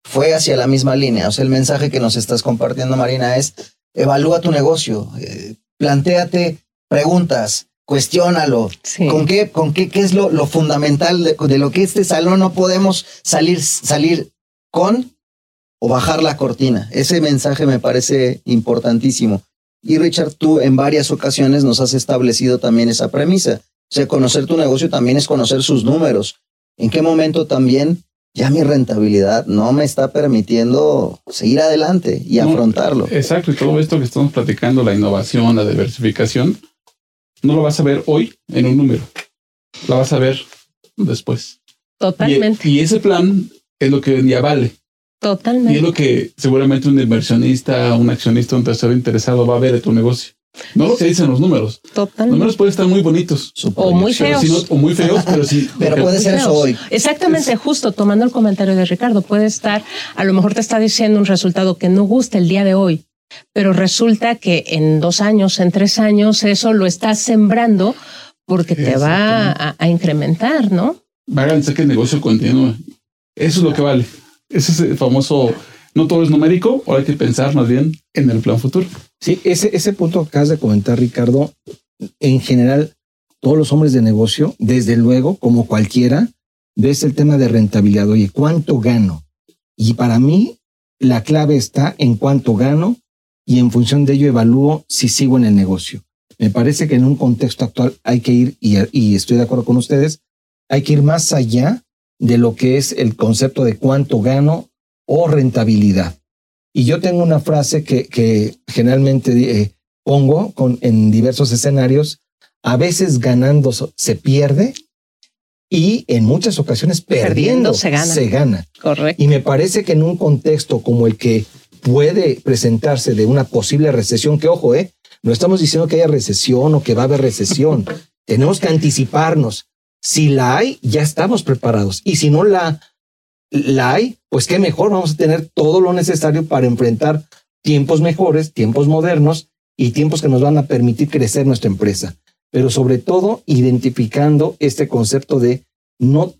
fue hacia la misma línea. O sea, el mensaje que nos estás compartiendo, Marina, es evalúa tu negocio, eh, planteate preguntas, cuestiónalo. ¿Con qué, con qué, qué es lo, lo fundamental de, de, lo que este salón no podemos salir, salir con o bajar la cortina? Ese mensaje me parece importantísimo. Y Richard, tú en varias ocasiones nos has establecido también esa premisa. O sea, conocer tu negocio también es conocer sus números. ¿En qué momento también ya mi rentabilidad no me está permitiendo seguir adelante y afrontarlo? Exacto, y todo esto que estamos platicando, la innovación, la diversificación, no lo vas a ver hoy en un número, la vas a ver después. Totalmente. Y, ese plan es lo que ya vale. Totalmente. Y es lo que seguramente un inversionista, un accionista, un tercero interesado va a ver de tu negocio. No lo que dicen los números. Totalmente. Los números pueden estar muy bonitos. O muy feos. o muy feos, pero sí. pero puede ser eso hoy. Exactamente, justo tomando el comentario de Ricardo, puede estar, a lo mejor te está diciendo un resultado que no gusta el día de hoy, pero resulta que en dos años, en tres años, eso lo estás sembrando porque te va a, incrementar, ¿no? Va a garantizar que el negocio continúe. Eso es lo que vale. Ese es el famoso no todo es numérico, o hay que pensar más bien en el plan futuro. Sí, ese, ese punto que acabas de comentar, Ricardo, en general, todos los hombres de negocio, desde luego, como cualquiera, ves el tema de rentabilidad. Oye, ¿cuánto gano? Y para mí, la clave está en cuánto gano y en función de ello evalúo si sigo en el negocio. Me parece que en un contexto actual hay que ir, y, y estoy de acuerdo con ustedes, hay que ir más allá de lo que es el concepto de cuánto gano o rentabilidad. Y yo tengo una frase que, que generalmente eh, pongo con, en diversos escenarios. A veces ganando se pierde y en muchas ocasiones perdiendo, se, gana. se gana. Correcto. Y me parece que en un contexto como el que puede presentarse de una posible recesión, que ojo, eh, no estamos diciendo que haya recesión o que va a haber recesión. Tenemos que anticiparnos. Si la hay, ya estamos preparados. Y si no la la hay, pues qué mejor, vamos a tener todo lo necesario para enfrentar tiempos mejores, tiempos modernos y tiempos que nos van a permitir crecer nuestra empresa. Pero sobre todo identificando este concepto de no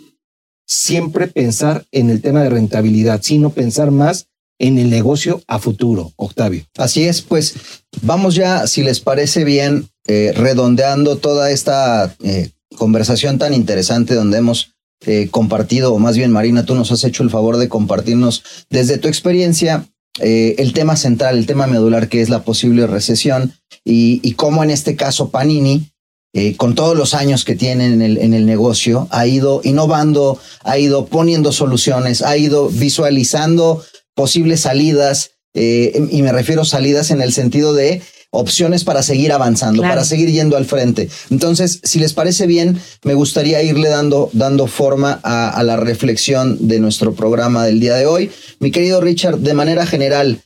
siempre pensar en el tema de rentabilidad, sino pensar más en el negocio a futuro, Octavio. Así es, pues vamos ya, si les parece bien, eh, redondeando toda esta eh, conversación tan interesante donde hemos eh, compartido, o más bien Marina, tú nos has hecho el favor de compartirnos desde tu experiencia eh, el tema central, el tema medular que es la posible recesión y, cómo en este caso Panini eh, con todos los años que tiene en el, en el negocio, ha ido innovando, ha ido poniendo soluciones, ha ido visualizando posibles salidas, y me refiero a salidas en el sentido de opciones para seguir avanzando, Claro. para seguir yendo al frente. Entonces, si les parece bien, me gustaría irle dando, dando forma a, a la reflexión de nuestro programa del día de hoy. Mi querido Richard, de manera general,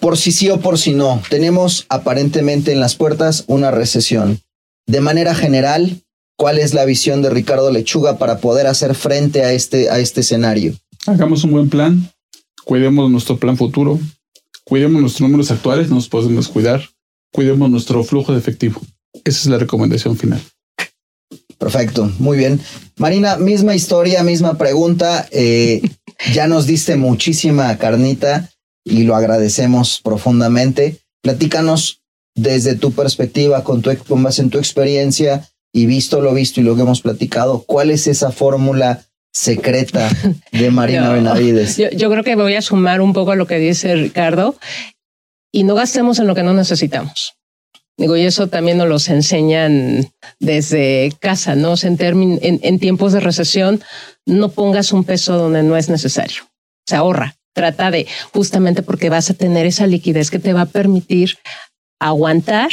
por si sí o por si no, tenemos aparentemente en las puertas una recesión. De manera general, ¿cuál es la visión de Ricardo Lechuga para poder hacer frente a este, a este escenario? Hagamos un buen plan, cuidemos nuestro plan futuro, cuidemos nuestros números actuales, nos podemos cuidar, cuidemos nuestro flujo de efectivo. Esa es la recomendación final. Perfecto, muy bien. Marina, misma historia, misma pregunta. Eh, ya nos diste muchísima carnita y lo agradecemos profundamente. Platícanos desde tu perspectiva, con, tu, con base en tu experiencia y visto lo visto y lo que hemos platicado, ¿cuál es esa fórmula secreta de Marina Yo- Benavides? Yo, yo creo que voy a sumar un poco a lo que dice Ricardo y no gastemos en lo que no necesitamos. Digo, y eso también nos los enseñan desde casa, ¿no? En, en, en tiempos de recesión, no pongas un peso donde no es necesario. Se ahorra. Trata de, justamente porque vas a tener esa liquidez que te va a permitir aguantar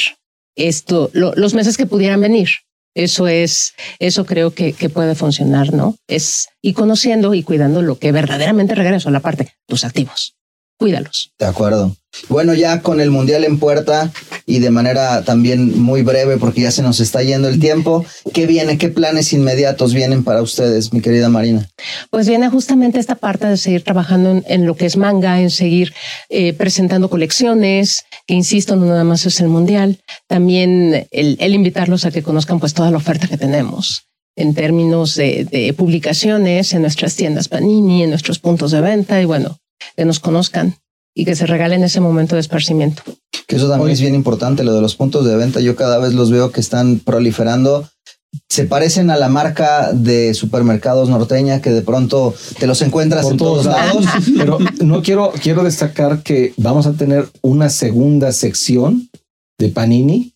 esto, lo- los meses que pudieran venir. Eso es, eso creo que, que puede funcionar, ¿no? Es y conociendo y cuidando lo que verdaderamente regreso a la parte, tus activos. Cuídalos. De acuerdo. Bueno, ya con el Mundial en puerta y de manera también muy breve, porque ya se nos está yendo el tiempo, ¿qué viene? ¿Qué planes inmediatos vienen para ustedes, mi querida Marina? Pues viene justamente esta parte de seguir trabajando en, en lo que es manga, en seguir eh, presentando colecciones, que insisto, no nada más es el mundial, también el, el invitarlos a que conozcan pues toda la oferta que tenemos en términos de, de publicaciones en nuestras tiendas Panini, en nuestros puntos de venta y bueno, que nos conozcan y que se regalen ese momento de esparcimiento. Que eso también es bien importante, lo de los puntos de venta. Yo cada vez los veo que están proliferando. Se parecen a la marca de supermercados norteña que de pronto te los encuentras por en todos lados. Pero no quiero, quiero destacar que vamos a tener una segunda sección de Panini,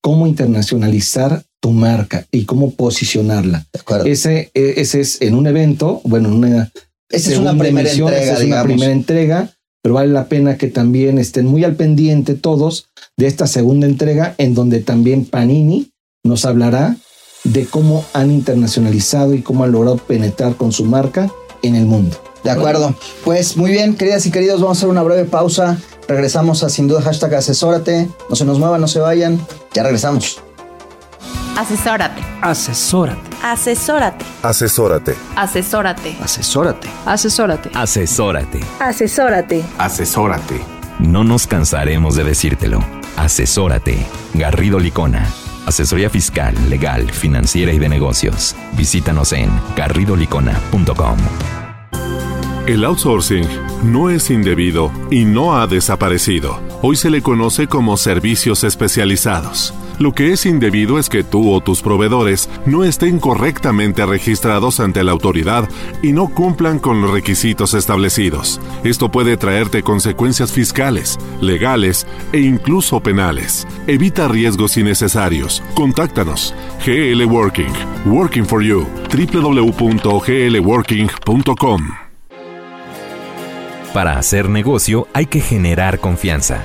cómo internacionalizar tu marca y cómo posicionarla. Ese, eh, ese es en un evento, bueno, en una Esa es una primera entrega, esa es una primera entrega, pero vale la pena que también estén muy al pendiente todos de esta segunda entrega en donde también Panini nos hablará de cómo han internacionalizado y cómo han logrado penetrar con su marca en el mundo. De acuerdo. Pues muy bien, queridas y queridos, vamos a hacer una breve pausa. Regresamos a sin duda hashtag asesórate. No se nos muevan, no se vayan. Ya regresamos. Asesórate. Asesórate. Asesórate. Asesórate. Asesórate. Asesórate. Asesórate. Asesórate. Asesórate. Asesórate. No nos cansaremos de decírtelo. Asesórate. Garrido Licona. Asesoría fiscal, legal, financiera y de negocios. Visítanos en garridolicona.com. El outsourcing no es indebido y no ha desaparecido. Hoy se le conoce como servicios especializados. Lo que es indebido es que tú o tus proveedores no estén correctamente registrados ante la autoridad y no cumplan con los requisitos establecidos. Esto puede traerte consecuencias fiscales, legales e incluso penales. Evita riesgos innecesarios. Contáctanos. GL Working. Working for You. www.glworking.com. Para hacer negocio hay que generar confianza.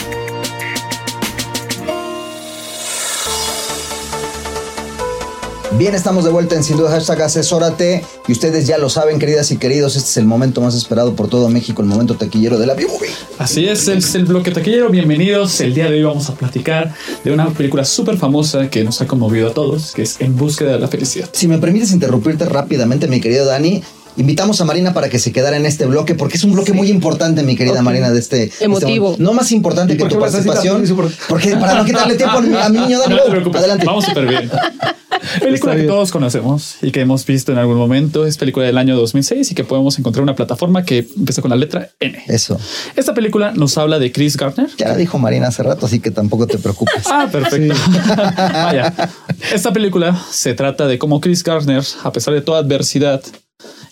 Bien, estamos de vuelta en Sin Duda Hashtag Asesórate. Y ustedes ya lo saben, queridas y queridos, este es el momento más esperado por todo México, el momento taquillero de la B-Movie. Así es, es el bloque taquillero. Bienvenidos. El día de hoy vamos a platicar de una película súper famosa que nos ha conmovido a todos, que es En búsqueda de la felicidad. Si me permites interrumpirte rápidamente, mi querido Dani, invitamos a Marina para que se quedara en este bloque, porque es un bloque muy importante, mi querida. Marina, de este... este Emotivo. no más importante ¿Y que por tu participación, porque para no quitarle tiempo a mi, a mi niño Dani. No te preocupes, Adelante. vamos súper bien. Película que todos conocemos y que hemos visto en algún momento. Es película del año 2006 y que podemos encontrar una plataforma que empieza con la letra N. Eso. Esta película nos habla de Chris Gardner. Ya la dijo Marina hace rato, así que tampoco te preocupes. ah, perfecto. Vaya. Esta película se trata de cómo Chris Gardner, a pesar de toda adversidad,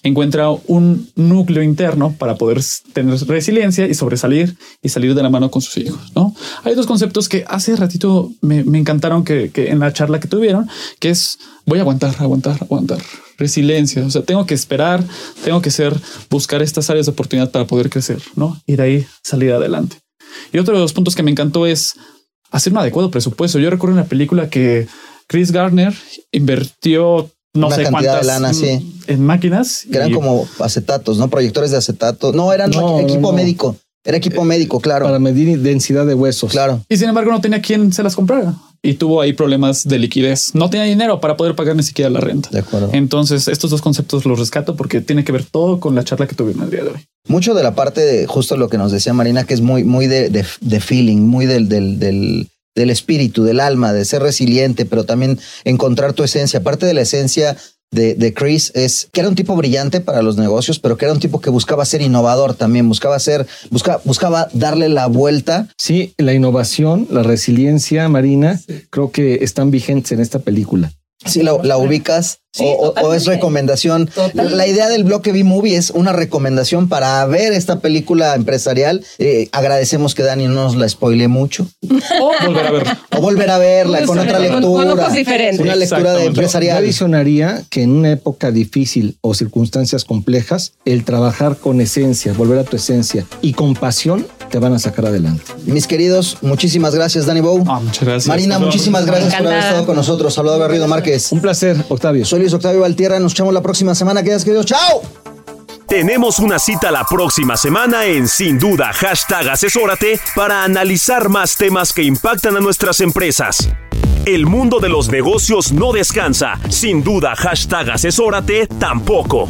encuentra un núcleo interno para poder tener resiliencia y sobresalir y salir de la mano con sus hijos. No hay dos conceptos que hace ratito me, encantaron que, en la charla que tuvieron, que es voy a aguantar, aguantar, aguantar. Resiliencia. O sea, tengo que esperar, tengo que ser, buscar estas áreas de oportunidad para poder crecer, no? Y de ahí salir adelante. Y otro de los puntos que me encantó es hacer un adecuado presupuesto. Yo recuerdo una película que Chris Gardner invirtió no sé cuántas lana, en máquinas. Que eran como acetatos, ¿no? Proyectores de acetato. No, eran equipo médico. Era equipo médico, claro. Para medir densidad de huesos. Claro. Y sin embargo no tenía quien se las comprara. Y tuvo ahí problemas de liquidez. No tenía dinero para poder pagar ni siquiera la renta. De acuerdo. Entonces estos dos conceptos los rescato porque tiene que ver todo con la charla que tuvimos el día de hoy. Mucho de la parte de justo lo que nos decía Marina, que es muy, muy de, de, feeling, muy del, del, del del espíritu, del alma, de ser resiliente, pero también encontrar tu esencia. Parte de la esencia de, Chris es que era un tipo brillante para los negocios, pero que era un tipo que buscaba ser innovador también, buscaba ser, buscaba, buscaba darle la vuelta. Sí, la innovación, la resiliencia marina, creo que están vigentes en esta película. Sí, la, ubicas o, es recomendación. La, idea del bloque B-Movie es una recomendación para ver esta película empresarial. Eh, agradecemos que Dani no nos la spoile mucho. O volver a verla. O volver a verla con otra lectura. Una lectura de empresarial. Yo adicionaría que en una época difícil o circunstancias complejas, el trabajar con esencia, volver a tu esencia y con pasión te van a sacar adelante. Mis queridos, muchísimas gracias, Dani Bow. Ah, muchas gracias. Marina, muchísimas gracias por haber estado con nosotros. Salvador Garrido Márquez. Un placer, Octavio. Soy Luis Octavio Valtierra. Nos echamos la próxima semana. Quedas queridos. ¡Chao! Tenemos una cita la próxima semana en Sin Duda, hashtag asesórate para analizar más temas que impactan a nuestras empresas. El mundo de los negocios no descansa. Sin duda, hashtag asesórate tampoco.